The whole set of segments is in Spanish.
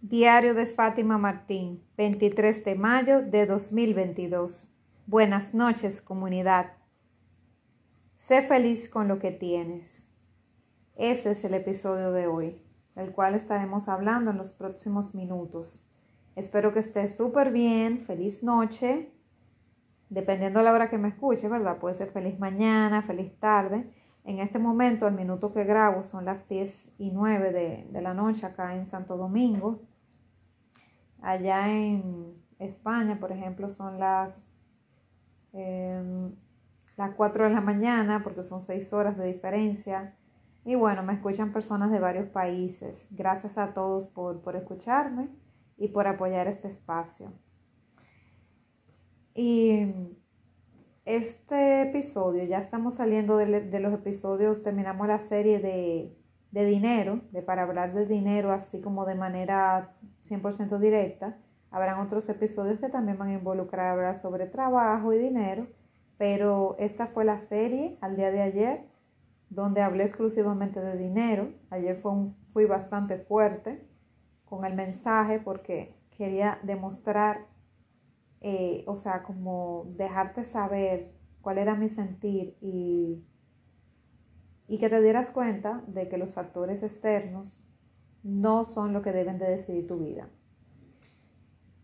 Diario de Fátima Martín, 23 de mayo de 2022. Buenas noches, comunidad. Sé feliz con lo que tienes. Ese es el episodio de hoy, del cual estaremos hablando en los próximos minutos. Espero que estés súper bien. Feliz noche. Dependiendo de la hora que me escuche, ¿verdad? Puede ser feliz mañana, feliz tarde. En este momento, al minuto que grabo, son las 10 y 9 de, de la noche acá en Santo Domingo. Allá en España, por ejemplo, son las, eh, las 4 de la mañana, porque son 6 horas de diferencia. Y bueno, me escuchan personas de varios países. Gracias a todos por, por escucharme y por apoyar este espacio. Y este episodio, ya estamos saliendo de, los episodios, terminamos la serie de, de, dinero, de para hablar de dinero así como de manera 100% directa. Habrán otros episodios que también van a involucrar hablar sobre trabajo y dinero, pero esta fue la serie al día de ayer donde hablé exclusivamente de dinero. Ayer fue fui bastante fuerte con el mensaje porque quería demostrar eh, o sea, como dejarte saber cuál era mi sentir y, y que te dieras cuenta de que los factores externos no son lo que deben de decidir tu vida.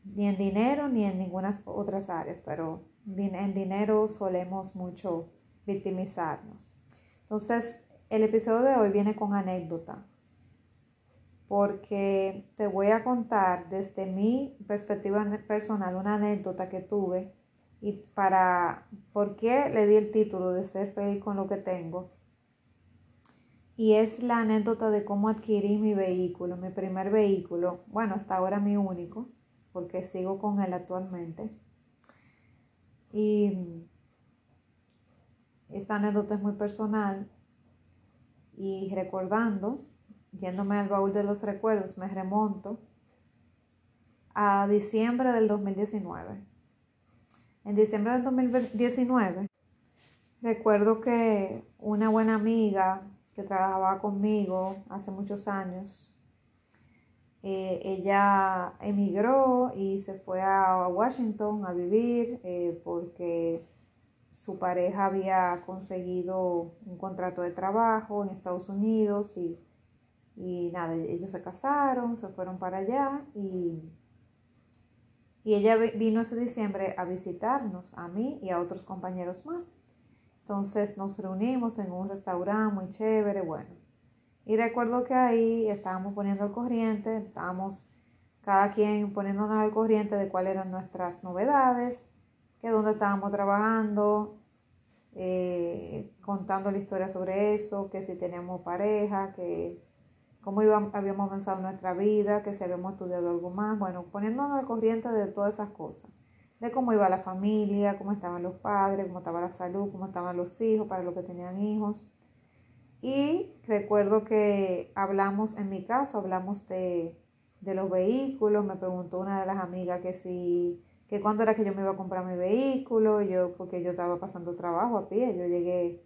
Ni en dinero ni en ninguna otras áreas, pero en dinero solemos mucho victimizarnos. Entonces, el episodio de hoy viene con anécdota porque te voy a contar desde mi perspectiva personal una anécdota que tuve y para por qué le di el título de ser feliz con lo que tengo. Y es la anécdota de cómo adquirí mi vehículo, mi primer vehículo, bueno, hasta ahora mi único, porque sigo con él actualmente. Y esta anécdota es muy personal y recordando yéndome al baúl de los recuerdos, me remonto a diciembre del 2019. En diciembre del 2019, recuerdo que una buena amiga que trabajaba conmigo hace muchos años, eh, ella emigró y se fue a Washington a vivir eh, porque su pareja había conseguido un contrato de trabajo en Estados Unidos y y nada, ellos se casaron, se fueron para allá y, y ella vino ese diciembre a visitarnos, a mí y a otros compañeros más. Entonces nos reunimos en un restaurante muy chévere, bueno. Y recuerdo que ahí estábamos poniendo al corriente, estábamos cada quien poniéndonos al corriente de cuáles eran nuestras novedades, que dónde estábamos trabajando, eh, contando la historia sobre eso, que si teníamos pareja, que cómo habíamos avanzado nuestra vida, que si habíamos estudiado algo más, bueno, poniéndonos al corriente de todas esas cosas, de cómo iba la familia, cómo estaban los padres, cómo estaba la salud, cómo estaban los hijos, para los que tenían hijos. Y recuerdo que hablamos, en mi caso, hablamos de, de los vehículos, me preguntó una de las amigas que si, que cuándo era que yo me iba a comprar mi vehículo, yo, porque yo estaba pasando trabajo a pie, yo llegué,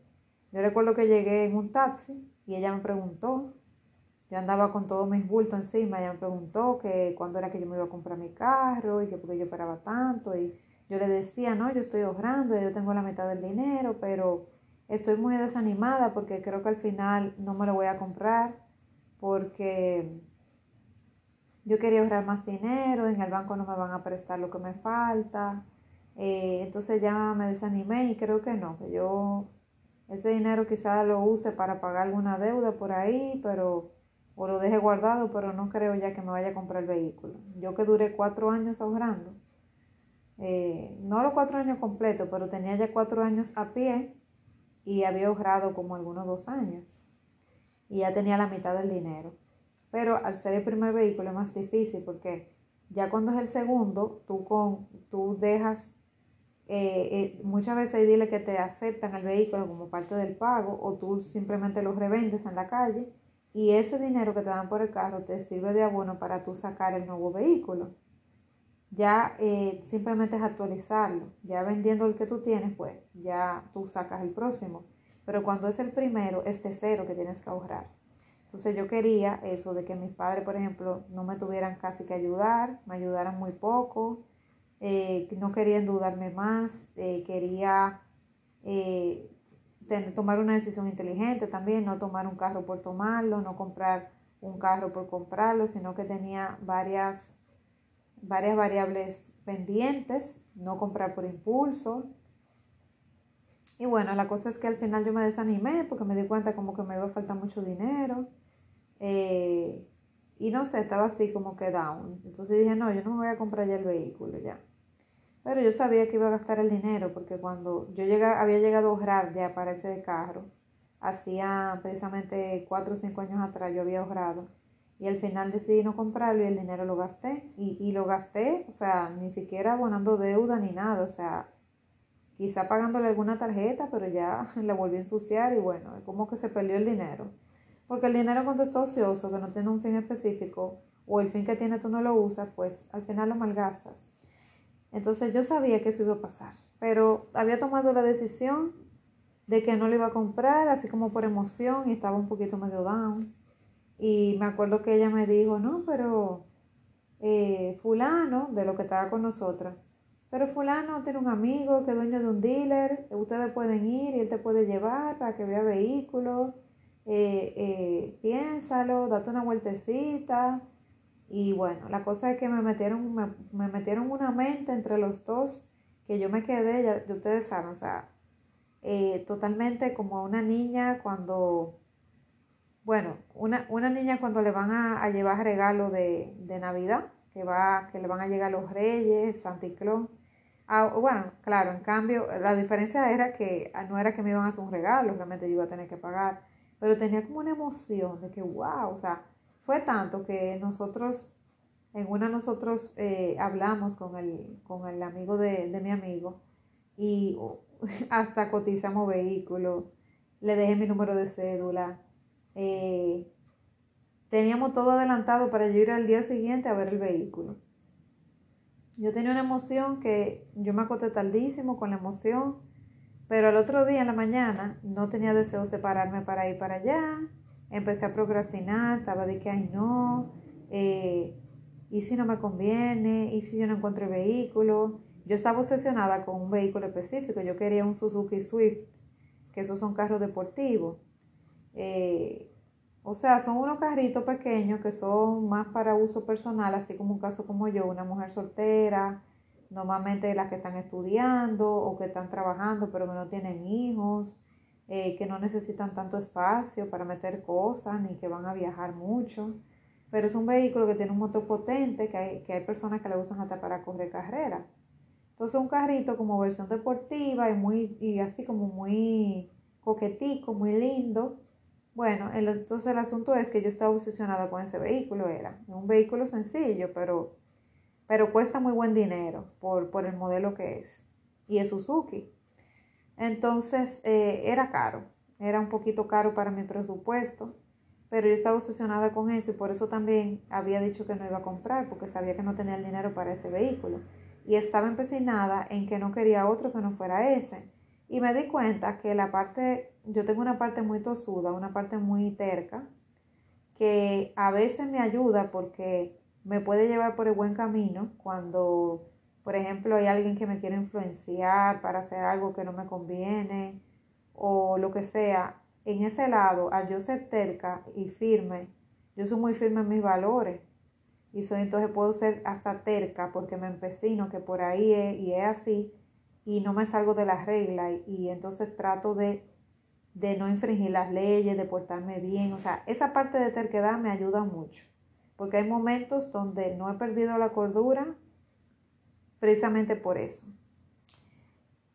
yo recuerdo que llegué en un taxi y ella me preguntó yo andaba con todos mis bultos encima, ella me preguntó que cuándo era que yo me iba a comprar mi carro y que porque yo esperaba tanto y yo le decía, no, yo estoy ahorrando, yo tengo la mitad del dinero, pero estoy muy desanimada porque creo que al final no me lo voy a comprar porque yo quería ahorrar más dinero, en el banco no me van a prestar lo que me falta, eh, entonces ya me desanimé y creo que no, que yo ese dinero quizás lo use para pagar alguna deuda por ahí, pero o lo deje guardado, pero no creo ya que me vaya a comprar el vehículo. Yo que duré cuatro años ahorrando, eh, no los cuatro años completos, pero tenía ya cuatro años a pie y había ahorrado como algunos dos años y ya tenía la mitad del dinero. Pero al ser el primer vehículo es más difícil porque ya cuando es el segundo, tú, con, tú dejas, eh, eh, muchas veces dile que te aceptan el vehículo como parte del pago o tú simplemente lo revendes en la calle y ese dinero que te dan por el carro te sirve de abono para tú sacar el nuevo vehículo. Ya eh, simplemente es actualizarlo. Ya vendiendo el que tú tienes, pues ya tú sacas el próximo. Pero cuando es el primero, es de cero que tienes que ahorrar. Entonces yo quería eso, de que mis padres, por ejemplo, no me tuvieran casi que ayudar, me ayudaran muy poco, eh, no quería endeudarme más, eh, quería tomar una decisión inteligente también, no tomar un carro por tomarlo, no comprar un carro por comprarlo, sino que tenía varias, varias variables pendientes, no comprar por impulso. Y bueno, la cosa es que al final yo me desanimé porque me di cuenta como que me iba a faltar mucho dinero. Eh, y no sé, estaba así como que down. Entonces dije, no, yo no me voy a comprar ya el vehículo ya. Pero yo sabía que iba a gastar el dinero porque cuando yo había llegado a ahorrar ya para ese carro, hacía precisamente 4 o 5 años atrás yo había ahorrado y al final decidí no comprarlo y el dinero lo gasté y, y lo gasté, o sea, ni siquiera abonando deuda ni nada, o sea, quizá pagándole alguna tarjeta, pero ya la volví a ensuciar y bueno, como que se perdió el dinero. Porque el dinero cuando está ocioso, que no tiene un fin específico, o el fin que tiene tú no lo usas, pues al final lo malgastas. Entonces yo sabía que eso iba a pasar, pero había tomado la decisión de que no lo iba a comprar, así como por emoción, y estaba un poquito medio down. Y me acuerdo que ella me dijo, no, pero eh, fulano, de lo que estaba con nosotras, pero fulano tiene un amigo que es dueño de un dealer, ustedes pueden ir y él te puede llevar para que vea vehículos, eh, eh, piénsalo, date una vueltecita. Y bueno, la cosa es que me metieron, me, metieron una mente entre los dos que yo me quedé, ya, ustedes saben, o sea, eh, totalmente como una niña cuando, bueno, una, una niña cuando le van a, llevar regalo de, de, Navidad, que, va, que le van a llegar los reyes, Santa Claus. Ah, bueno, claro, en cambio, la diferencia era que no era que me iban a hacer un regalo, realmente yo iba a tener que pagar, pero tenía como una emoción de que, wow, o sea, fue tanto que nosotros, en una nosotros eh, hablamos con el, con el amigo de, de mi amigo y hasta cotizamos vehículos, le dejé mi número de cédula. Eh, teníamos todo adelantado para yo ir al día siguiente a ver el vehículo. Yo tenía una emoción que yo me acosté tardísimo con la emoción, pero el otro día en la mañana no tenía deseos de pararme para ir para allá. Empecé a procrastinar, estaba de que, ay no, eh, y si no me conviene, y si yo no encuentro el vehículo. Yo estaba obsesionada con un vehículo específico, yo quería un Suzuki Swift, que esos son carros deportivos. Eh, o sea, son unos carritos pequeños que son más para uso personal, así como un caso como yo, una mujer soltera, normalmente las que están estudiando o que están trabajando pero que no tienen hijos, eh, que no necesitan tanto espacio para meter cosas ni que van a viajar mucho. Pero es un vehículo que tiene un motor potente, que hay, que hay personas que lo usan hasta para correr carreras. Entonces un carrito como versión deportiva y, muy, y así como muy coquetico, muy lindo. Bueno, entonces el asunto es que yo estaba obsesionada con ese vehículo, era un vehículo sencillo, pero, pero cuesta muy buen dinero por, por el modelo que es. Y es Suzuki. Entonces eh, era caro, era un poquito caro para mi presupuesto, pero yo estaba obsesionada con eso y por eso también había dicho que no iba a comprar, porque sabía que no tenía el dinero para ese vehículo y estaba empecinada en que no quería otro que no fuera ese. Y me di cuenta que la parte, yo tengo una parte muy tosuda, una parte muy terca, que a veces me ayuda porque me puede llevar por el buen camino cuando, por ejemplo, hay alguien que me quiere influenciar para hacer algo que no me conviene o lo que sea. En ese lado, al yo ser terca y firme, yo soy muy firme en mis valores y soy entonces puedo ser hasta terca porque me empecino que por ahí es y es así y no me salgo de la regla y, entonces trato de, de no infringir las leyes, de portarme bien. O sea, esa parte de terquedad me ayuda mucho porque hay momentos donde no he perdido la cordura precisamente por eso.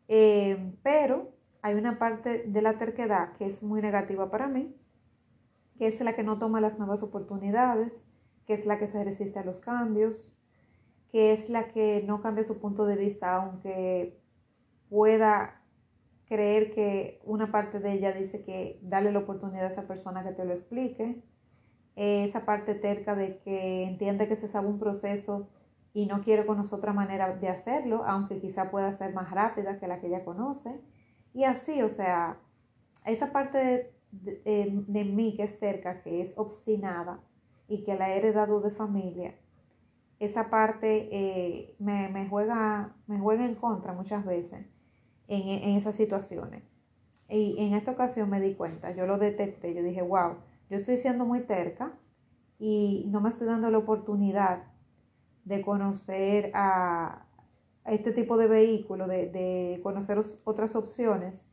Eh, pero hay una parte de la terquedad que es muy negativa para mí, que es la que no toma las nuevas oportunidades, que es la que se resiste a los cambios, que es la que no cambia su punto de vista, aunque pueda creer que una parte de ella dice que dale la oportunidad a esa persona que te lo explique, esa parte terca de que entiende que se sabe un proceso y no quiere conocer otra manera de hacerlo, aunque quizá pueda ser más rápida que la que ella conoce. Y así, o sea, esa parte de, mí que es cerca, que es obstinada y que la he heredado de familia, esa parte eh, me, juega, me juega en contra muchas veces en, en, esas situaciones. Y en esta ocasión me di cuenta, yo lo detecté, yo dije, wow, yo estoy siendo muy terca y no me estoy dando la oportunidad de conocer a, este tipo de vehículo, de, de conocer otras opciones,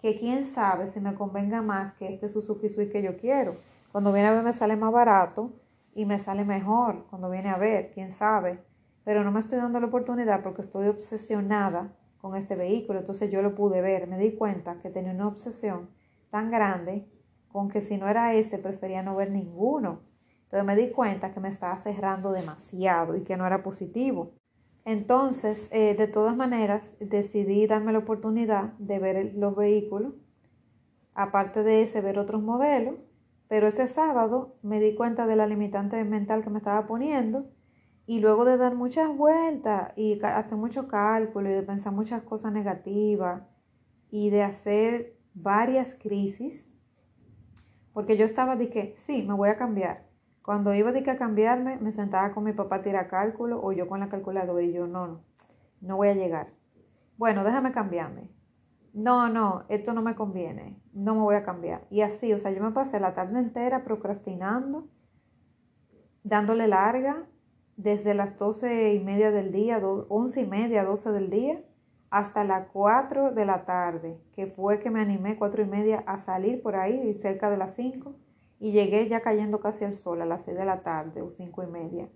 que quién sabe si me convenga más que este Suzuki Swift que yo quiero. Cuando viene a ver me sale más barato y me sale mejor cuando viene a ver, quién sabe. Pero no me estoy dando la oportunidad porque estoy obsesionada con este vehículo. Entonces yo lo pude ver, me di cuenta que tenía una obsesión tan grande con que si no era ese prefería no ver ninguno. Entonces me di cuenta que me estaba cerrando demasiado y que no era positivo. Entonces, eh, de todas maneras, decidí darme la oportunidad de ver los vehículos, aparte de ese, ver otros modelos, pero ese sábado me di cuenta de la limitante mental que me estaba poniendo y luego de dar muchas vueltas y hacer mucho cálculo y de pensar muchas cosas negativas y de hacer varias crisis, porque yo estaba de que, sí, me voy a cambiar, cuando iba de que a cambiarme, me sentaba con mi papá a tirar cálculo o yo con la calculadora y yo, no, no, no voy a llegar. Bueno, déjame cambiarme. No, no, esto no me conviene, no me voy a cambiar. Y así, o sea, yo me pasé la tarde entera procrastinando, dándole larga, desde las doce y media del día, once y media, doce del día, hasta las cuatro de la tarde, que fue que me animé, cuatro y media, a salir por ahí, cerca de las cinco y llegué ya cayendo casi el sol a las seis de la tarde o cinco y media.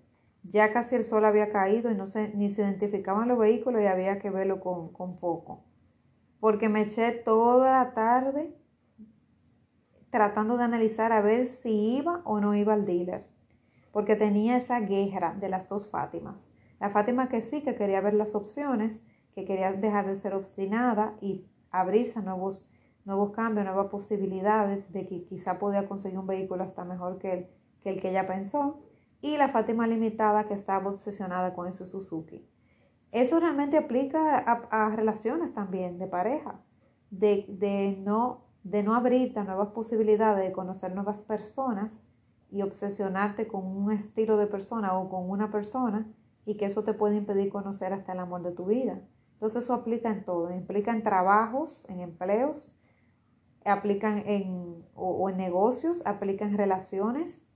Ya casi el sol había caído y no se, ni se identificaban los vehículos y había que verlo con, con foco. Porque me eché toda la tarde tratando de analizar a ver si iba o no iba al dealer. Porque tenía esa guerra de las dos Fátimas. La Fátima que sí, que quería ver las opciones, que quería dejar de ser obstinada y abrirse a nuevos nuevos cambios, nuevas posibilidades de que quizá podía conseguir un vehículo hasta mejor que el que, el que ella pensó. Y la Fátima Limitada que estaba obsesionada con ese Suzuki. Eso realmente aplica a, relaciones también de pareja, de, de, no, de no abrirte a nuevas posibilidades, de conocer nuevas personas y obsesionarte con un estilo de persona o con una persona y que eso te puede impedir conocer hasta el amor de tu vida. Entonces eso aplica en todo, implica en trabajos, en empleos, aplican en, o, en negocios, aplica en relaciones,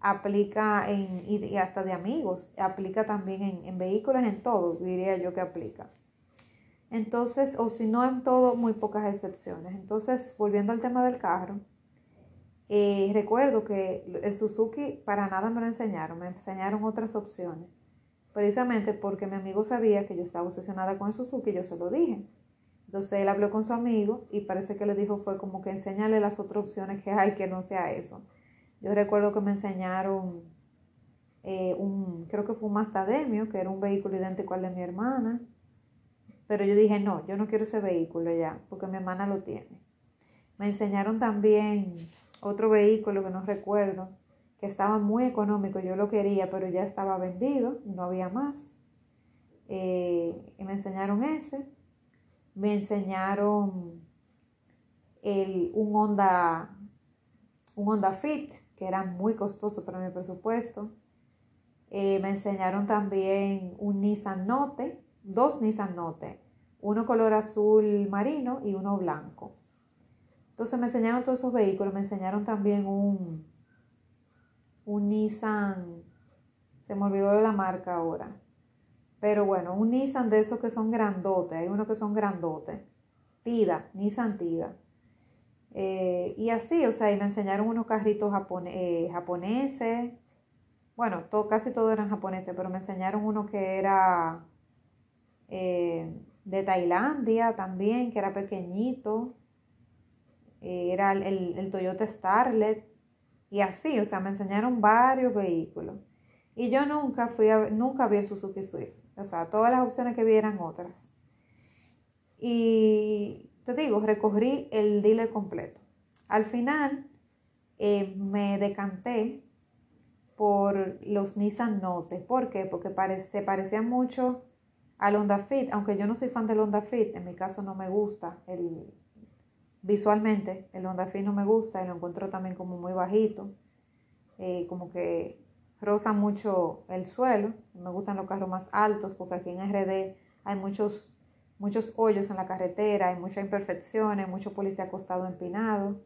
aplica en, y, hasta de amigos, aplica también en, vehículos, en todo, diría yo que aplica. Entonces, o si no en todo, muy pocas excepciones. Entonces, volviendo al tema del carro, eh, recuerdo que el Suzuki para nada me lo enseñaron, me enseñaron otras opciones. Precisamente porque mi amigo sabía que yo estaba obsesionada con el Suzuki, yo se lo dije. Entonces él habló con su amigo y parece que le dijo fue como que enséñale las otras opciones que hay que no sea eso. Yo recuerdo que me enseñaron eh, un, creo que fue un Mastademio, que era un vehículo idéntico al de mi hermana. Pero yo dije, no, yo no quiero ese vehículo ya, porque mi hermana lo tiene. Me enseñaron también otro vehículo que no recuerdo, que estaba muy económico, yo lo quería, pero ya estaba vendido, no había más. Eh, y me enseñaron ese me enseñaron el, un, Honda, un Honda Fit, que era muy costoso para mi presupuesto. Eh, me enseñaron también un Nissan Note, dos Nissan Note, uno color azul marino y uno blanco. Entonces me enseñaron todos esos vehículos, me enseñaron también un, un Nissan, se me olvidó la marca ahora, pero bueno, un Nissan de esos que son grandotes, hay unos que son grandotes. Tida, Nissan Tida. Eh, y así, o sea, y me enseñaron unos carritos eh, japoneses. Bueno, todo, casi todos eran japoneses, pero me enseñaron uno que era eh, de Tailandia también, que era pequeñito. era el, el Toyota Starlet. Y así, o sea, me enseñaron varios vehículos. Y yo nunca fui a, nunca vi el Suzuki Swift. O sea, todas las opciones que vi eran otras. Y te digo, recorrí el dealer completo. Al final eh, me decanté por los Nissan Note. ¿Por qué? Porque se parecían mucho al Honda Fit, aunque yo no soy fan del Honda Fit, en mi caso no me gusta el, visualmente el Honda Fit no me gusta y lo encuentro también como muy bajito, eh, como que roza mucho el suelo. Me gustan los carros más altos porque aquí en RD hay muchos, muchos hoyos en la carretera, hay muchas imperfecciones, mucho policía acostado empinado.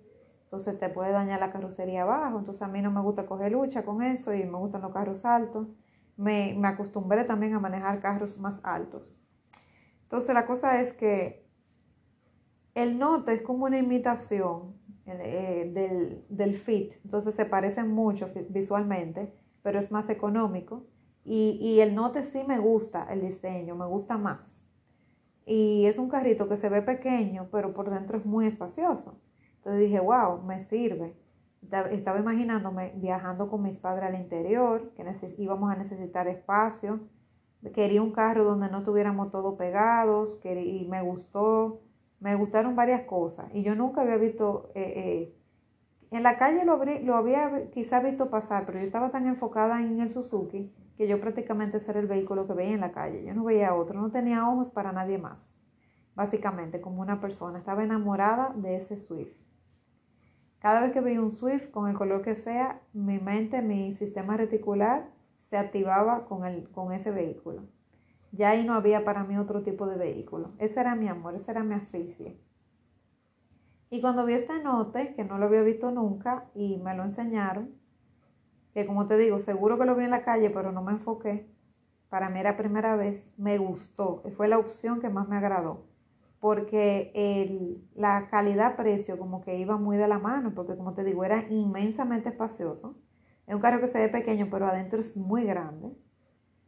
Entonces te puede dañar la carrocería abajo. Entonces a mí no me gusta coger lucha con eso y me gustan los carros altos. Me, me acostumbré también a manejar carros más altos. Entonces la cosa es que el Note es como una imitación eh, del, del, Fit, entonces se parecen mucho visualmente, pero es más económico. Y, y, el Note sí me gusta el diseño, me gusta más. Y es un carrito que se ve pequeño, pero por dentro es muy espacioso. Entonces dije, wow, me sirve. Estaba imaginándome viajando con mis padres al interior, que íbamos a necesitar espacio. Quería un carro donde no tuviéramos todos pegados y me gustó me gustaron varias cosas y yo nunca había visto, eh, eh, en la calle lo, había quizá visto pasar, pero yo estaba tan enfocada en el Suzuki que yo prácticamente era el vehículo que veía en la calle, yo no veía otro, no tenía ojos para nadie más, básicamente como una persona, estaba enamorada de ese Swift. Cada vez que veía un Swift, con el color que sea, mi mente, mi sistema reticular se activaba con, el, con ese vehículo. Ya ahí no había para mí otro tipo de vehículo. Ese era mi amor, ese era mi afición. Y cuando vi este note, que no lo había visto nunca, y me lo enseñaron, que como te digo, seguro que lo vi en la calle, pero no me enfoqué. Para mí era primera vez, me gustó, fue la opción que más me agradó, porque el, la calidad-precio como que iba muy de la mano, porque como te digo, era inmensamente espacioso. Es un carro que se ve pequeño, pero adentro es muy grande.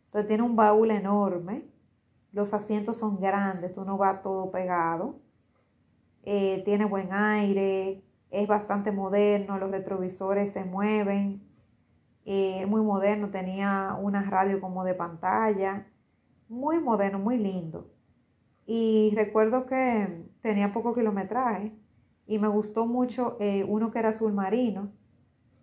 Entonces tiene un baúl enorme, los asientos son grandes, tú no vas todo pegado, eh, tiene buen aire, es bastante moderno, los retrovisores se mueven, eh, muy moderno, tenía una radio como de pantalla, muy moderno, muy lindo. Y recuerdo que tenía poco kilometraje y me gustó mucho eh, uno que era azul marino.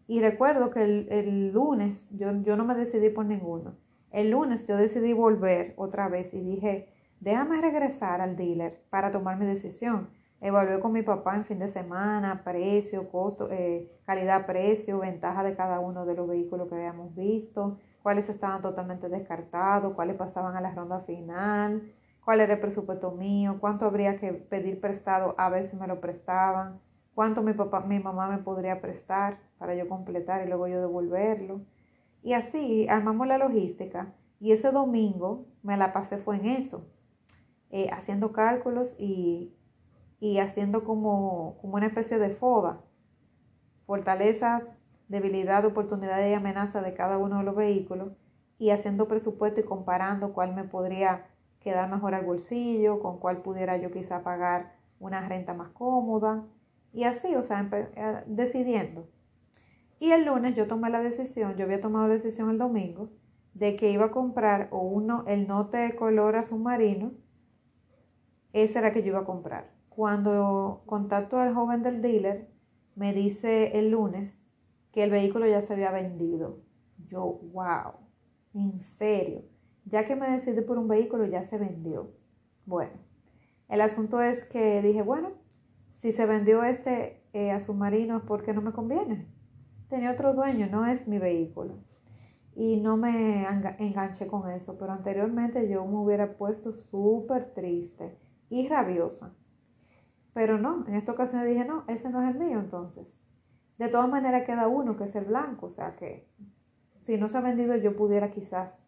Y recuerdo que el, lunes yo, yo no me decidí por ninguno. El lunes yo decidí volver otra vez y dije, déjame regresar al dealer para tomar mi decisión. Evalué con mi papá en fin de semana, precio, costo, eh, calidad, precio, ventaja de cada uno de los vehículos que habíamos visto, cuáles estaban totalmente descartados, cuáles pasaban a la ronda final, cuál era el presupuesto mío, cuánto habría que pedir prestado a ver si me lo prestaban, cuánto mi papá, mi mamá me podría prestar para yo completar y luego yo devolverlo. Y así armamos la logística y ese domingo me la pasé fue en eso, eh, haciendo cálculos y, haciendo como, como, una especie de FODA, fortalezas, debilidad, oportunidad y amenaza de cada uno de los vehículos y haciendo presupuesto y comparando cuál me podría quedar mejor al bolsillo, con cuál pudiera yo quizá pagar una renta más cómoda y así, o sea, eh, decidiendo. Y el lunes yo tomé la decisión, yo había tomado la decisión el domingo, de que iba a comprar o uno, el note de color azul marino, ese era que yo iba a comprar. Cuando contacto al joven del dealer, me dice el lunes que el vehículo ya se había vendido. Yo, wow, en serio, ya que me decidí por un vehículo, ya se vendió. Bueno, el asunto es que dije, bueno, si se vendió este eh, azul marino es porque no me conviene tenía otro dueño, no es mi vehículo. Y no me enganché con eso, pero anteriormente yo me hubiera puesto súper triste y rabiosa. Pero no, en esta ocasión dije, no, ese no es el mío entonces. De todas maneras queda uno que es el blanco, o sea que si no se ha vendido yo pudiera quizás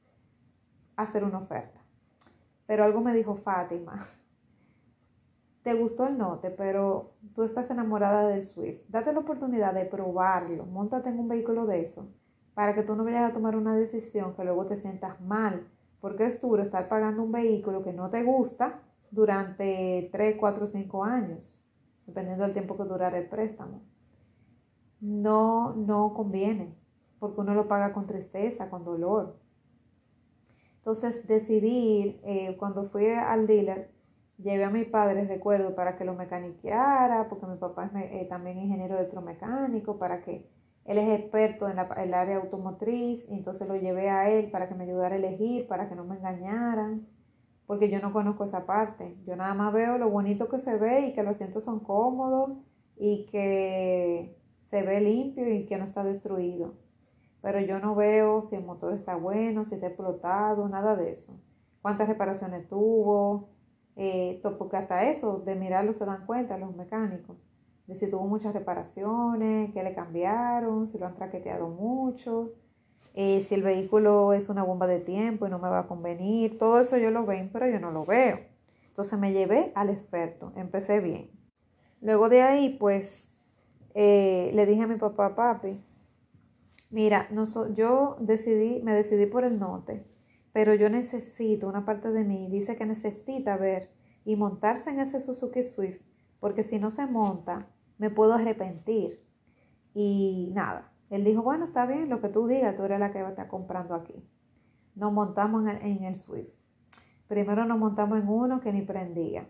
hacer una oferta. Pero algo me dijo Fátima, te gustó el note, pero tú estás enamorada del Swift. Date la oportunidad de probarlo. Móntate en un vehículo de eso para que tú no vayas a tomar una decisión que luego te sientas mal. Porque es duro estar pagando un vehículo que no te gusta durante 3, 4, 5 años, dependiendo del tiempo que durara el préstamo. No, no conviene, porque uno lo paga con tristeza, con dolor. Entonces decidí, eh, cuando fui al dealer, Llevé a mi padre, recuerdo, para que lo mecaniqueara, porque mi papá es eh, también ingeniero electromecánico, para que él es experto en, el área automotriz, entonces lo llevé a él para que me ayudara a elegir, para que no me engañaran. Porque yo no conozco esa parte. Yo nada más veo lo bonito que se ve y que los asientos son cómodos y que se ve limpio y que no está destruido. Pero yo no veo si el motor está bueno, si está explotado, nada de eso. Cuántas reparaciones tuvo, eh, porque hasta eso, de mirarlo se dan cuenta los mecánicos. De si tuvo muchas reparaciones, qué le cambiaron, si lo han traqueteado mucho, eh, si el vehículo es una bomba de tiempo y no me va a convenir. Todo eso yo lo ven, pero yo no lo veo. Entonces me llevé al experto, empecé bien. Luego de ahí, pues, eh, le dije a mi papá, papi, mira, no yo decidí, me decidí por el norte, pero yo necesito, una parte de mí dice que necesita ver y montarse en ese Suzuki Swift, porque si no se monta, me puedo arrepentir. Y nada, él dijo, bueno, está bien, lo que tú digas, tú eres la que va a estar comprando aquí. Nos montamos en el, el Swift. Primero nos montamos en uno que ni prendía.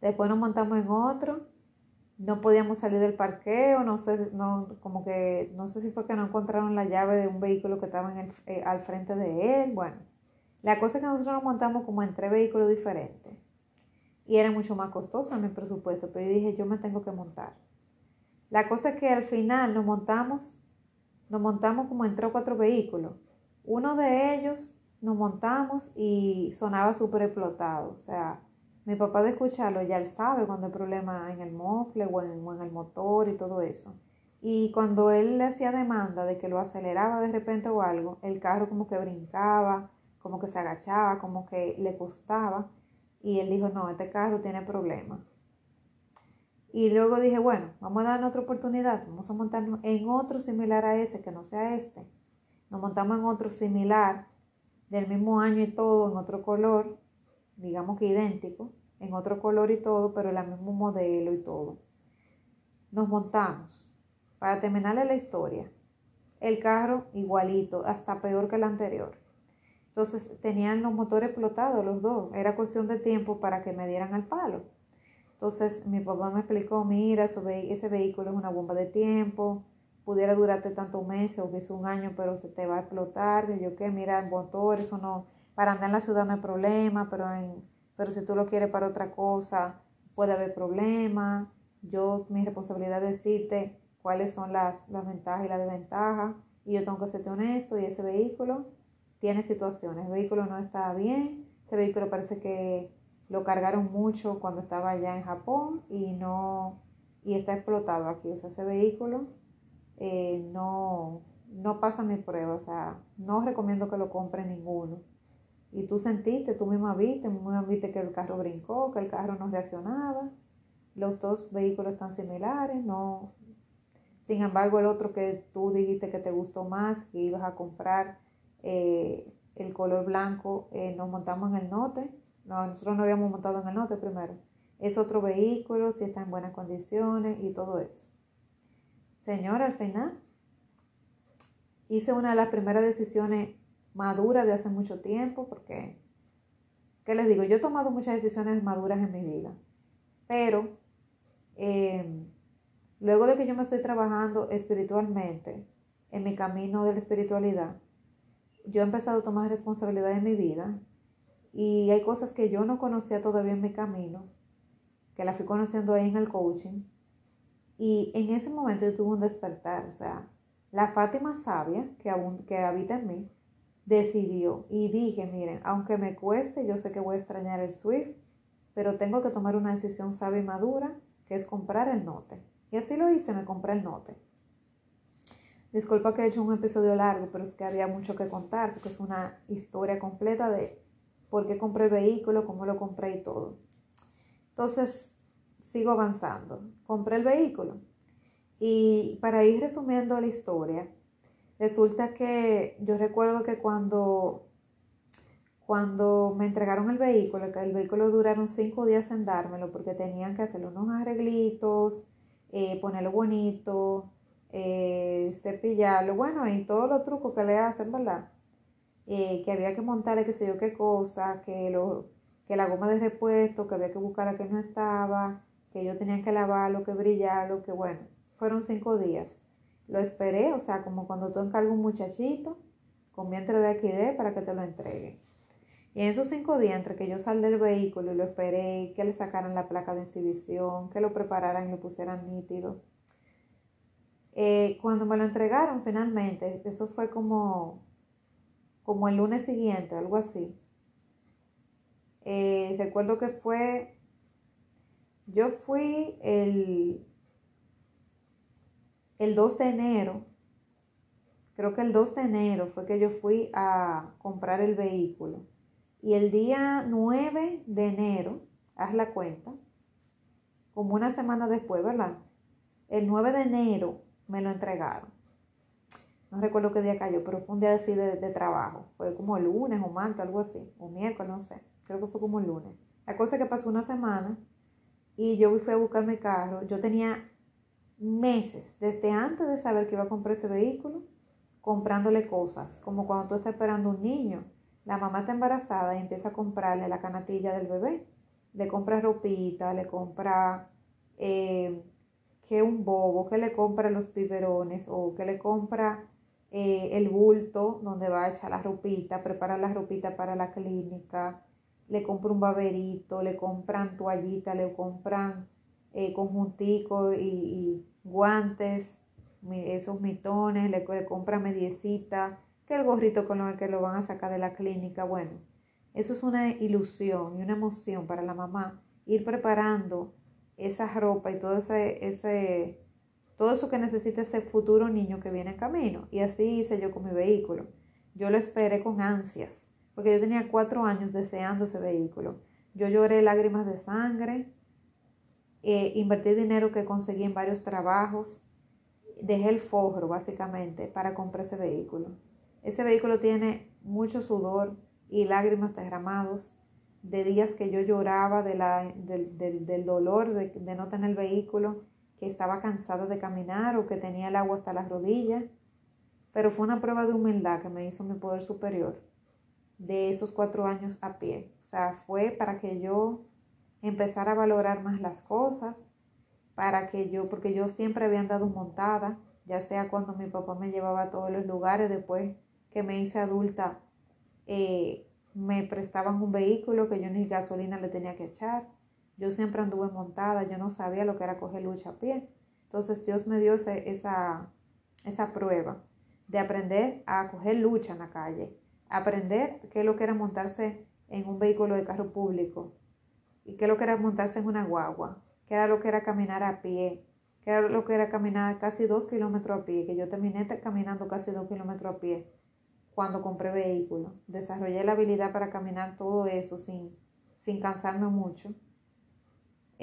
Después nos montamos en otro no podíamos salir del parqueo, no sé, no, como que, no sé si fue que no encontraron la llave de un vehículo que estaba en eh, al frente de él, bueno, la cosa es que nosotros nos montamos como en tres vehículos diferentes y era mucho más costoso en mi presupuesto, pero yo dije, yo me tengo que montar. La cosa es que al final nos montamos, nos montamos como en tres o cuatro vehículos. Uno de ellos nos montamos y sonaba súper explotado, o sea, mi papá de escucharlo ya él sabe cuando hay problema en el mofle o en, o en, el motor y todo eso. Y cuando él le hacía demanda de que lo aceleraba de repente o algo, el carro como que brincaba, como que se agachaba, como que le costaba. Y él dijo, no, este carro tiene problemas. Y luego dije, bueno, vamos a dar otra oportunidad, vamos a montarnos en otro similar a ese, que no sea este. Nos montamos en otro similar, del mismo año y todo, en otro color, digamos que idéntico, en otro color y todo, pero el mismo modelo y todo. Nos montamos. Para terminarle la historia, el carro igualito, hasta peor que el anterior. Entonces tenían los motores explotados los dos. Era cuestión de tiempo para que me dieran al palo. Entonces mi papá me explicó, mira, ese vehículo es una bomba de tiempo, pudiera durarte tantos meses o quizás un año, pero se te va a explotar. Y yo qué, mira, el motor, eso no, para andar en la ciudad no hay problema, pero, pero si tú lo quieres para otra cosa, puede haber problema. Yo, mi responsabilidad es decirte cuáles son las, las ventajas y las desventajas. Y yo tengo que serte honesto y ese vehículo tiene situaciones. El vehículo no está bien. Ese vehículo parece que lo cargaron mucho cuando estaba allá en Japón y no y está explotado aquí. O sea, ese vehículo eh, no, no pasa mi prueba. O sea, no recomiendo que lo compre ninguno. Y tú sentiste, tú misma viste, misma viste que el carro brincó, que el carro no reaccionaba. Los dos vehículos están similares, no. Sin embargo, el otro que tú dijiste que te gustó más, que ibas a comprar eh, el color blanco, eh, nos montamos en el note. No, nosotros no habíamos montado en el note primero. Es otro vehículo, si está en buenas condiciones y todo eso. Señora, al final hice una de las primeras decisiones madura de hace mucho tiempo, porque, ¿qué les digo? Yo he tomado muchas decisiones maduras en mi vida, pero em, luego de que yo me estoy trabajando espiritualmente, en mi camino de la espiritualidad, yo he empezado a tomar responsabilidad en mi vida y hay cosas que yo no conocía todavía en mi camino, que la fui conociendo ahí en el coaching. Y en ese momento yo tuve un despertar, o sea, la Fátima sabia que, aún, que habita en mí, decidió y dije, miren, aunque me cueste, yo sé que voy a extrañar el Swift, pero tengo que tomar una decisión sabia y madura, que es comprar el Note. Y así lo hice, me compré el Note. Disculpa que he hecho un episodio largo, pero es que había mucho que contar, porque es una historia completa de por qué compré el vehículo, cómo lo compré y todo. Entonces, sigo avanzando. Compré el vehículo. Y para ir resumiendo la historia, Resulta que yo recuerdo que cuando, cuando me entregaron el vehículo, que el vehículo duraron cinco días en dármelo porque tenían que hacerle unos arreglitos, eh, ponerlo bonito, eh, cepillarlo, bueno, y todos los trucos que le hacen, ¿verdad? Eh, que había que montarle qué sé yo qué cosa, que, lo, que la goma de repuesto, que había que buscar a que no estaba, que yo tenía que lavarlo, que brillarlo, que bueno, fueron cinco días. Lo esperé, o sea, como cuando tú encargas un muchachito con vientre de alquiler para que te lo entregue. Y en esos cinco días, entre que yo salí del vehículo y lo esperé, que le sacaran la placa de exhibición, que lo prepararan y lo pusieran nítido, eh, cuando me lo entregaron finalmente, eso fue como, como el lunes siguiente, algo así. Eh, recuerdo que fue, yo fui el, el 2 de enero, creo que el 2 de enero fue que yo fui a comprar el vehículo. Y el día 9 de enero, haz la cuenta, como una semana después, ¿verdad? El 9 de enero me lo entregaron. No recuerdo qué día cayó, pero fue un día así de, trabajo. Fue como lunes o martes, algo así, o miércoles, no sé. Creo que fue como el lunes. La cosa es que pasó una semana y yo fui a buscar mi carro. Yo tenía meses, desde antes de saber que iba a comprar ese vehículo, comprándole cosas, como cuando tú estás esperando un niño la mamá está embarazada y empieza a comprarle la canatilla del bebé. Le compra ropita, le compra eh, que un bobo, que le compra los biberones o que le compra eh, el bulto donde va a echar la ropita, prepara la ropita para la clínica, le compra un baberito, le compran toallita, le compran eh, conjuntico y, guantes, esos mitones, le, le compra mediecita el gorrito con el que lo van a sacar de la clínica. Bueno, eso es una ilusión y una emoción para la mamá ir preparando esa ropa y todo ese, ese, todo eso que necesita ese futuro niño que viene en camino. Y así hice yo con mi vehículo. Yo lo esperé con ansias, porque yo tenía cuatro años deseando ese vehículo. Yo lloré lágrimas de sangre, eh, invertí dinero que conseguí en varios trabajos, dejé el forro básicamente para comprar ese vehículo. Ese vehículo tiene mucho sudor y lágrimas derramados de días que yo lloraba de la, del, dolor de, de, no tener el vehículo, que estaba cansada de caminar o que tenía el agua hasta las rodillas. Pero fue una prueba de humildad que me hizo mi poder superior de esos cuatro años a pie. O sea, fue para que yo empezara a valorar más las cosas, para que yo, porque yo siempre había andado montada, ya sea cuando mi papá me llevaba a todos los lugares, después que me hice adulta, eh, me prestaban un vehículo que yo ni gasolina le tenía que echar. Yo siempre anduve montada, yo no sabía lo que era coger lucha a pie. Entonces Dios me dio esa, esa prueba de aprender a coger lucha en la calle, aprender qué es lo que era montarse en un vehículo de carro público y qué lo que era montarse en una guagua, qué era lo que era caminar a pie, qué era lo que era caminar casi dos kilómetros a pie, que yo terminé caminando casi dos kilómetros a pie cuando compré vehículo. Desarrollé la habilidad para caminar todo eso sin, sin cansarme mucho.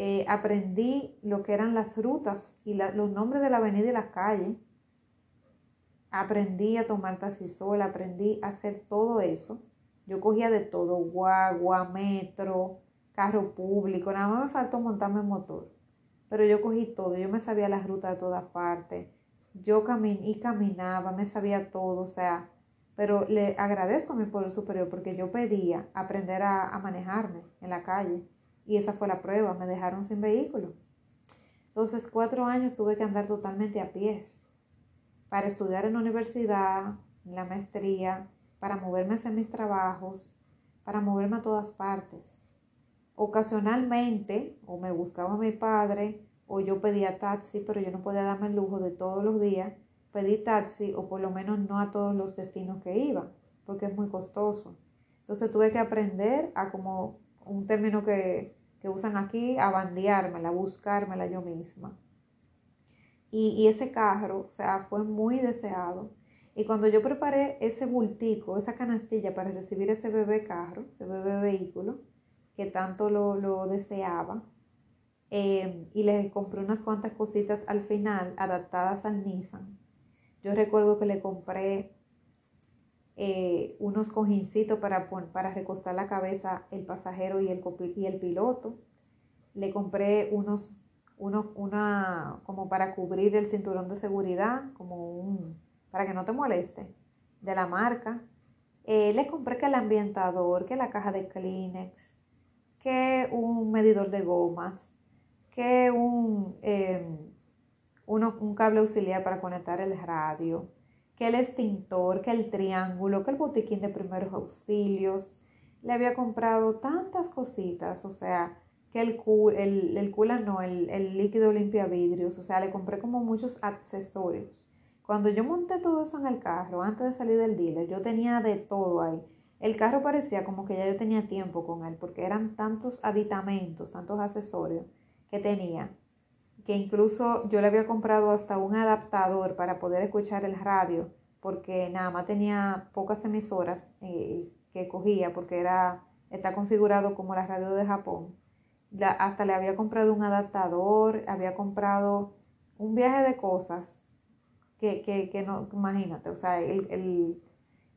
Eh, aprendí lo que eran las rutas y los nombres de la avenida y las calles. Aprendí a tomar taxisol, aprendí a hacer todo eso. Yo cogía de todo, guagua, metro, carro público, nada más me faltó montarme en motor. Pero yo cogí todo, yo me sabía las rutas de todas partes. Yo caminé y caminaba, me sabía todo, o sea, pero le agradezco a mi pueblo superior porque yo pedía aprender a, manejarme en la calle y esa fue la prueba, me dejaron sin vehículo. Entonces, cuatro años tuve que andar totalmente a pies para estudiar en la universidad, la maestría, para moverme hacia mis trabajos, para moverme a todas partes. Ocasionalmente, o me buscaba mi padre, o yo pedía taxi, pero yo no podía darme el lujo de todos los días pedí taxi o por lo menos no a todos los destinos que iba, porque es muy costoso. Entonces tuve que aprender a como un término que, usan aquí, a bandeármela, a buscármela yo misma. Y, y, ese carro, o sea, fue muy deseado. Y cuando yo preparé ese bultico, esa canastilla para recibir ese bebé carro, ese bebé vehículo, que tanto lo, deseaba, eh, y le compré unas cuantas cositas al final adaptadas al Nissan, yo recuerdo que le compré eh, unos cojincitos para, para recostar la cabeza el pasajero y el, y el piloto. Le compré unos, una, como para cubrir el cinturón de seguridad, como un, para que no te moleste, de la marca. Eh, le compré que el ambientador, que la caja de Kleenex, que un medidor de gomas, que un, em, un cable auxiliar para conectar el radio, que el extintor, que el triángulo, que el botiquín de primeros auxilios, le había comprado tantas cositas, o sea, que el, el, el cooler no, el, el líquido limpia vidrios, o sea, le compré como muchos accesorios. Cuando yo monté todo eso en el carro, antes de salir del dealer, yo tenía de todo ahí. El carro parecía como que ya yo tenía tiempo con él, porque eran tantos aditamentos, tantos accesorios que tenía, que incluso yo le había comprado hasta un adaptador para poder escuchar el radio, porque nada más tenía pocas emisoras eh, que cogía, porque era, está configurado como la radio de Japón. hasta le había comprado un adaptador, había comprado un viaje de cosas que, que, que no, imagínate, o sea, el, el,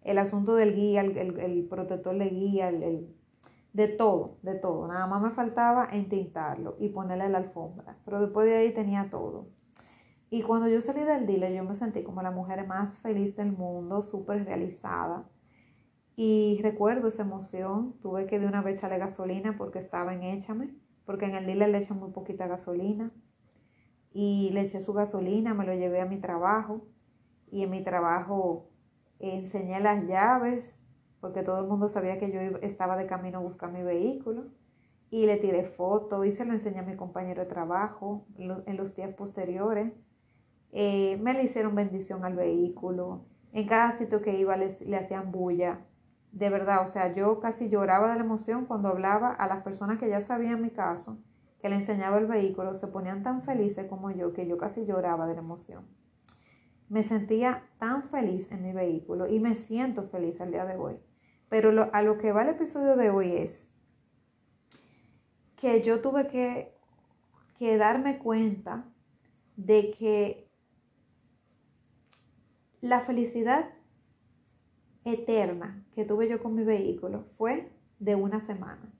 el asunto del guía, el, el protector de guía, el, de todo, de todo. Nada más me faltaba entintarlo y ponerle la alfombra, pero después de ahí tenía todo. Y cuando yo salí del dealer, yo me sentí como la mujer más feliz del mundo, súper realizada. Y recuerdo esa emoción, tuve que de una vez echarle gasolina porque estaba en Échame, porque en el dealer le echan muy poquita gasolina. Y le eché su gasolina, me lo llevé a mi trabajo y en mi trabajo enseñé las llaves, porque todo el mundo sabía que yo estaba de camino a buscar mi vehículo. Y le tiré foto y se lo enseñé a mi compañero de trabajo en los días posteriores. Eh, me le hicieron bendición al vehículo. En cada sitio que iba le hacían bulla de verdad, o sea, yo casi lloraba de la emoción cuando hablaba a las personas que ya sabían mi caso, que le enseñaba el vehículo, se ponían tan felices como yo que yo casi lloraba de la emoción. Me sentía tan feliz en mi vehículo y me siento feliz al día de hoy. Pero a lo que va el episodio de hoy es que yo tuve que, darme cuenta de que la felicidad eterna que tuve yo con mi vehículo fue de una semana.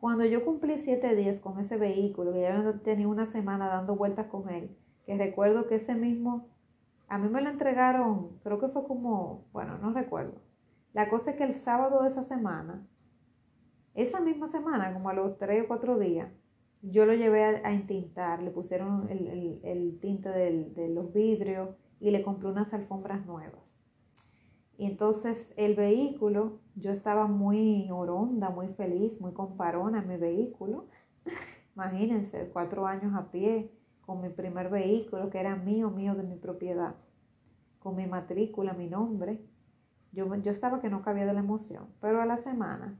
Cuando yo cumplí siete días con ese vehículo, que ya tenía una semana dando vueltas con él, que recuerdo que ese mismo, a mí me lo entregaron, creo que fue como, bueno, no recuerdo. La cosa es que el sábado de esa semana, esa misma semana, como a los tres o cuatro días, yo lo llevé a, intintar, le pusieron el, tinte de los vidrios y le compré unas alfombras nuevas. Y entonces el vehículo, yo estaba muy oronda, muy feliz, muy comparona en mi vehículo. Imagínense, cuatro años a pie, con mi primer vehículo, que era mío, mío de mi propiedad, con mi matrícula, mi nombre. Yo, yo estaba que no cabía de la emoción, pero a la semana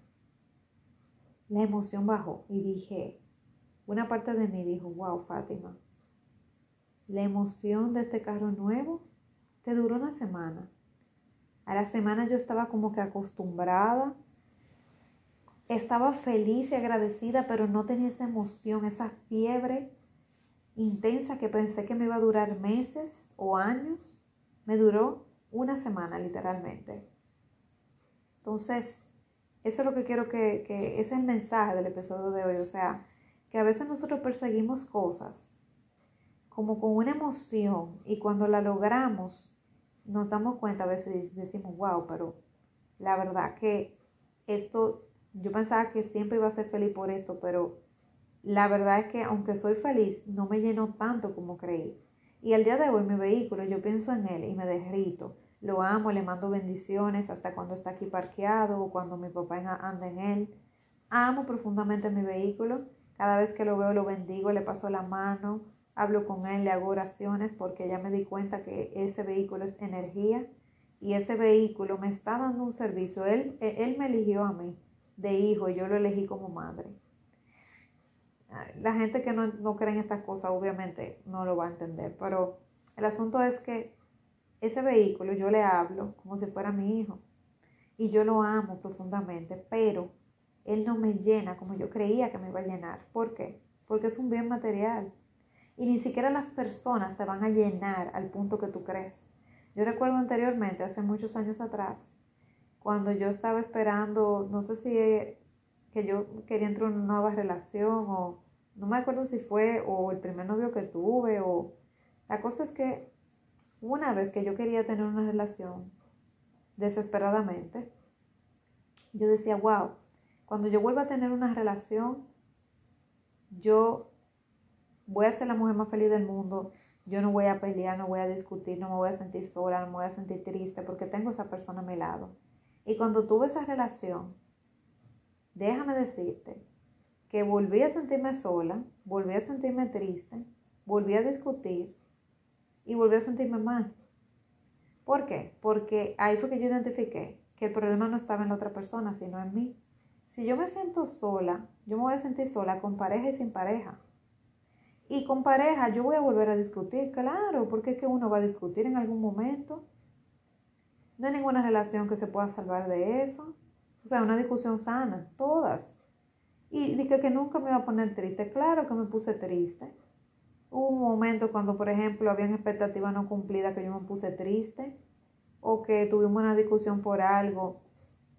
la emoción bajó y dije, una parte de mí dijo, wow, Fátima, la emoción de este carro nuevo te duró una semana a la semana yo estaba como que acostumbrada, estaba feliz y agradecida, pero no tenía esa emoción, esa fiebre intensa que pensé que me iba a durar meses o años. Me duró una semana literalmente. Entonces, eso es lo que quiero que, que es el mensaje del episodio de hoy. O sea, que a veces nosotros perseguimos cosas como con una emoción y cuando la logramos nos damos cuenta, a veces decimos, wow, pero la verdad que esto, yo pensaba que siempre iba a ser feliz por esto, pero la verdad es que aunque soy feliz, no me lleno tanto como creí. Y al día de hoy mi vehículo, yo pienso en él y me derrito. Lo amo, le mando bendiciones hasta cuando está aquí parqueado o cuando mi papá anda en él. Amo profundamente mi vehículo. Cada vez que lo veo lo bendigo, le paso la mano, hablo con él, le hago oraciones porque ya me di cuenta que ese vehículo es energía y ese vehículo me está dando un servicio. Él, él me eligió a mí de hijo yo lo elegí como madre. La gente que no, no cree en estas cosas obviamente no lo va a entender, pero el asunto es que ese vehículo yo le hablo como si fuera mi hijo y yo lo amo profundamente, pero él no me llena como yo creía que me iba a llenar. ¿Por qué? Porque es un bien material y ni siquiera las personas te van a llenar al punto que tú crees. Yo recuerdo anteriormente, hace muchos años atrás, cuando yo estaba esperando, no sé si que yo quería entrar en una nueva relación o no me acuerdo si fue o el primer novio que tuve o la cosa es que una vez que yo quería tener una relación desesperadamente, yo decía, wow, cuando yo vuelva a tener una relación, yo voy a ser la mujer más feliz del mundo, yo no voy a pelear, no voy a discutir, no me voy a sentir sola, no me voy a sentir triste porque tengo esa persona a mi lado. Y cuando tuve esa relación, déjame decirte que volví a sentirme sola, volví a sentirme triste, volví a discutir y volví a sentirme mal. ¿Por qué? Porque ahí fue que yo identifiqué que el problema no estaba en la otra persona, sino en mí. Si yo me siento sola, yo me voy a sentir sola con pareja y sin pareja. Y con pareja yo voy a volver a discutir, claro, porque es que uno va a discutir en algún momento. No hay ninguna relación que se pueda salvar de eso. O sea, una discusión sana, todas. Y dije que nunca me iba a poner triste. Claro que me puse triste. Hubo un momento cuando, por ejemplo, había expectativas no cumplidas que yo me puse triste. O que tuvimos una discusión por algo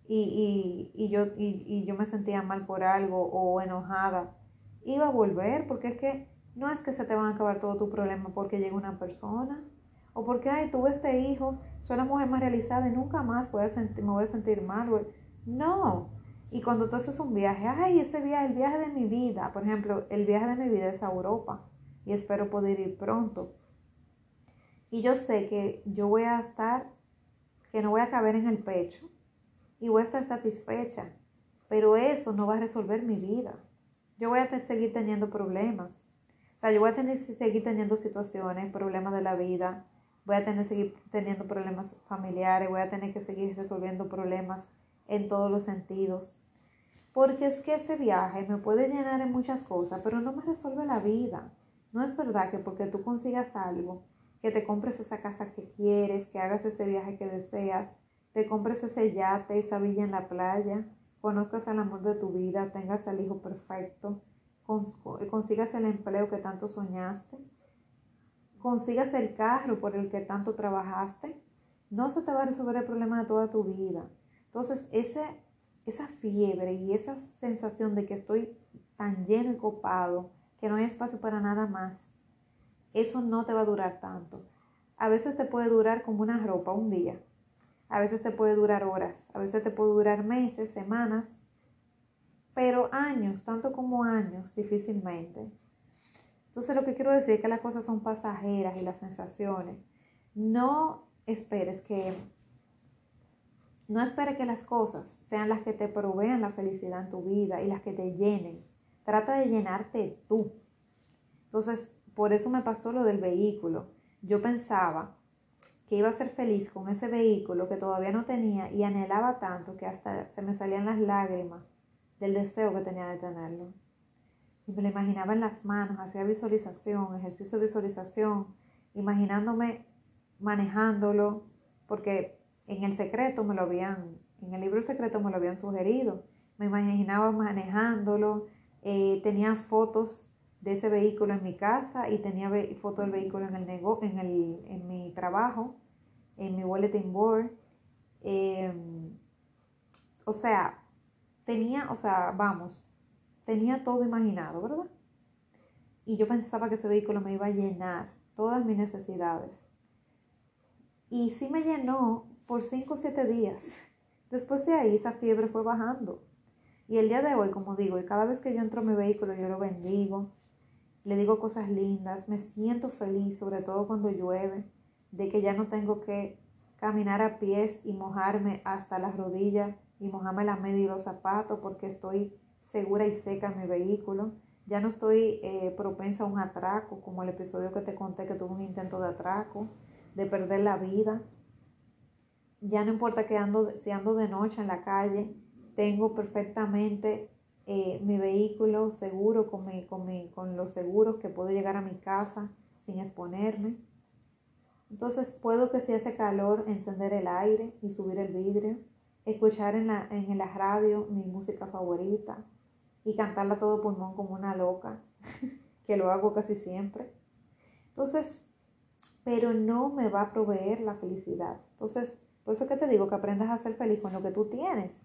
y, y, y yo, y, y yo me sentía mal por algo o enojada. Iba a volver porque es que no es que se te van a acabar todo tu problema porque llega una persona o porque, ay, tuve este hijo, soy la mujer más realizada y nunca más voy a sentir, me voy a sentir mal. No. Y cuando tú haces un viaje, ay, ese viaje, el viaje de mi vida, por ejemplo, el viaje de mi vida es a Europa y espero poder ir pronto. Y yo sé que yo voy a estar, que no voy a caber en el pecho y voy a estar satisfecha, pero eso no va a resolver mi vida. Yo voy a seguir teniendo problemas. O sea, yo voy a tener seguir teniendo situaciones, problemas de la vida, voy a tener seguir teniendo problemas familiares, voy a tener que seguir resolviendo problemas en todos los sentidos. Porque es que ese viaje me puede llenar en muchas cosas, pero no me resuelve la vida. No es verdad que porque tú consigas algo, que te compres esa casa que quieres, que hagas ese viaje que deseas, te compres ese yate, esa villa en la playa, conozcas al amor de tu vida, tengas al hijo perfecto, consigas el empleo que tanto soñaste, consigas el carro por el que tanto trabajaste, no se te va a resolver el problema de toda tu vida. Entonces, esa fiebre y esa sensación de que estoy tan lleno y copado, que no hay espacio para nada más, eso no te va a durar tanto. A veces te puede durar como una ropa un día, a veces te puede durar horas, a veces te puede durar meses, semanas, pero años, tanto como años, difícilmente. Entonces lo que quiero decir es que las cosas son pasajeras y las sensaciones. No esperes que, no esperes que las cosas sean las que te provean la felicidad en tu vida y las que te llenen. Trata de llenarte tú. Entonces, por eso me pasó lo del vehículo. Yo pensaba que iba a ser feliz con ese vehículo que todavía no tenía y anhelaba tanto que hasta se me salían las lágrimas del deseo que tenía de tenerlo. Y me lo imaginaba en las manos, hacía visualización, ejercicio de visualización, imaginándome manejándolo, porque en el secreto me lo habían, en el libro secreto me lo habían sugerido. Me imaginaba manejándolo, eh, tenía fotos de ese vehículo en mi casa y tenía fotos del vehículo en el nego en, el, en mi trabajo, en mi bulletin board. Em, o sea, tenía, o sea, vamos, tenía todo imaginado, ¿verdad? Y yo pensaba que ese vehículo me iba a llenar todas mis necesidades. Y sí me llenó por 5 o 7 días. Después de ahí esa fiebre fue bajando. Y el día de hoy, como digo, y cada vez que yo entro en mi vehículo, yo lo bendigo, le digo cosas lindas, me siento feliz, sobre todo cuando llueve, de que ya no tengo que caminar a pies y mojarme hasta las rodillas y mojarme la media y los zapatos porque estoy segura y seca en mi vehículo. Ya no estoy eh, propensa a un atraco, como el episodio que te conté que tuve un intento de atraco, de perder la vida. Ya no importa que ando, si ando de noche en la calle, tengo perfectamente eh, mi vehículo seguro con, con, con los seguros que puedo llegar a mi casa sin exponerme. Entonces puedo que si hace calor encender el aire y subir el vidrio escuchar en la, en la radio mi música favorita y cantarla todo pulmón como una loca, que lo hago casi siempre. Entonces, pero no me va a proveer la felicidad. Entonces, por eso que te digo que aprendas a ser feliz con lo que tú tienes,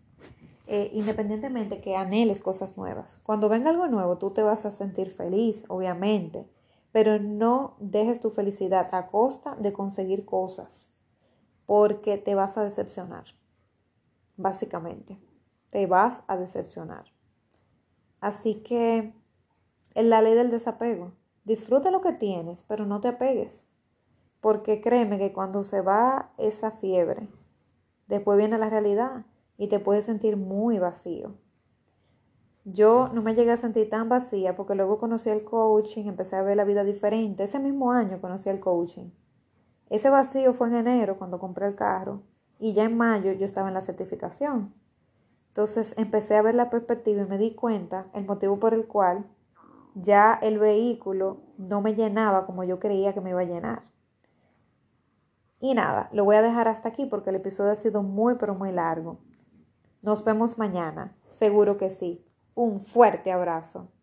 eh, independientemente que anheles cosas nuevas. Cuando venga algo nuevo, tú te vas a sentir feliz, obviamente, pero no dejes tu felicidad a costa de conseguir cosas, porque te vas a decepcionar básicamente. Te vas a decepcionar. Así que en la ley del desapego, disfruta lo que tienes, pero no te apegues. Porque créeme que cuando se va esa fiebre, después viene la realidad. y te puedes sentir muy vacío. Yo no me llegué a sentir tan vacía porque luego conocí el coaching, empecé a ver la vida diferente. Ese mismo año conocí el coaching. Ese vacío fue en enero cuando compré el carro y ya en mayo yo estaba en la certificación. Entonces empecé a ver la perspectiva y me di cuenta el motivo por el cual ya el vehículo no me llenaba como yo creía que me iba a llenar. Y nada, lo voy a dejar hasta aquí porque el episodio ha sido muy pero muy largo. Nos vemos mañana, seguro que sí. Un fuerte abrazo.